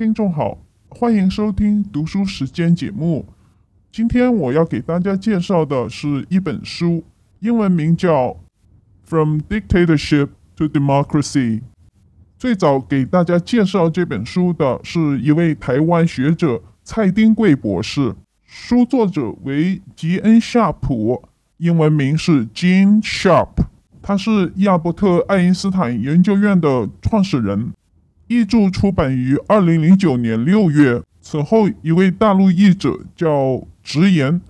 听众好，欢迎收听读书时间节目。今天我要给大家介绍的是一本书，英文名叫《From Dictatorship to Democracy》。最早给大家介绍这本书的是一位台湾学者蔡丁贵博士，书作者为吉恩·夏普，英文名是 Gene Sharp，他是亚伯特·爱因斯坦研究院的创始人。译著出版于二零零九年六月。此后，一位大陆译者叫直言，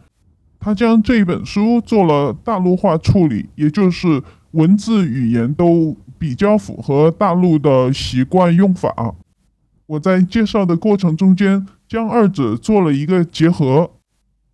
他将这本书做了大陆化处理，也就是文字语言都比较符合大陆的习惯用法。我在介绍的过程中间将二者做了一个结合，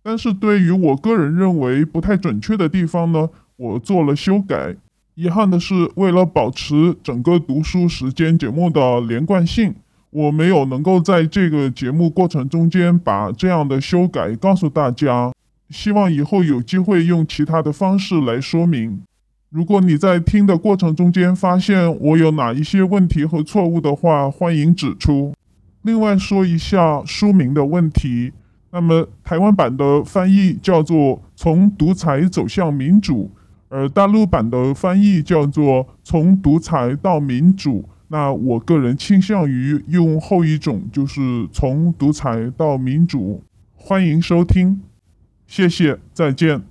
但是对于我个人认为不太准确的地方呢，我做了修改。遗憾的是，为了保持整个读书时间节目的连贯性，我没有能够在这个节目过程中间把这样的修改告诉大家。希望以后有机会用其他的方式来说明。如果你在听的过程中间发现我有哪一些问题和错误的话，欢迎指出。另外说一下书名的问题，那么台湾版的翻译叫做《从独裁走向民主》。而大陆版的翻译叫做“从独裁到民主”，那我个人倾向于用后一种，就是“从独裁到民主”。欢迎收听，谢谢，再见。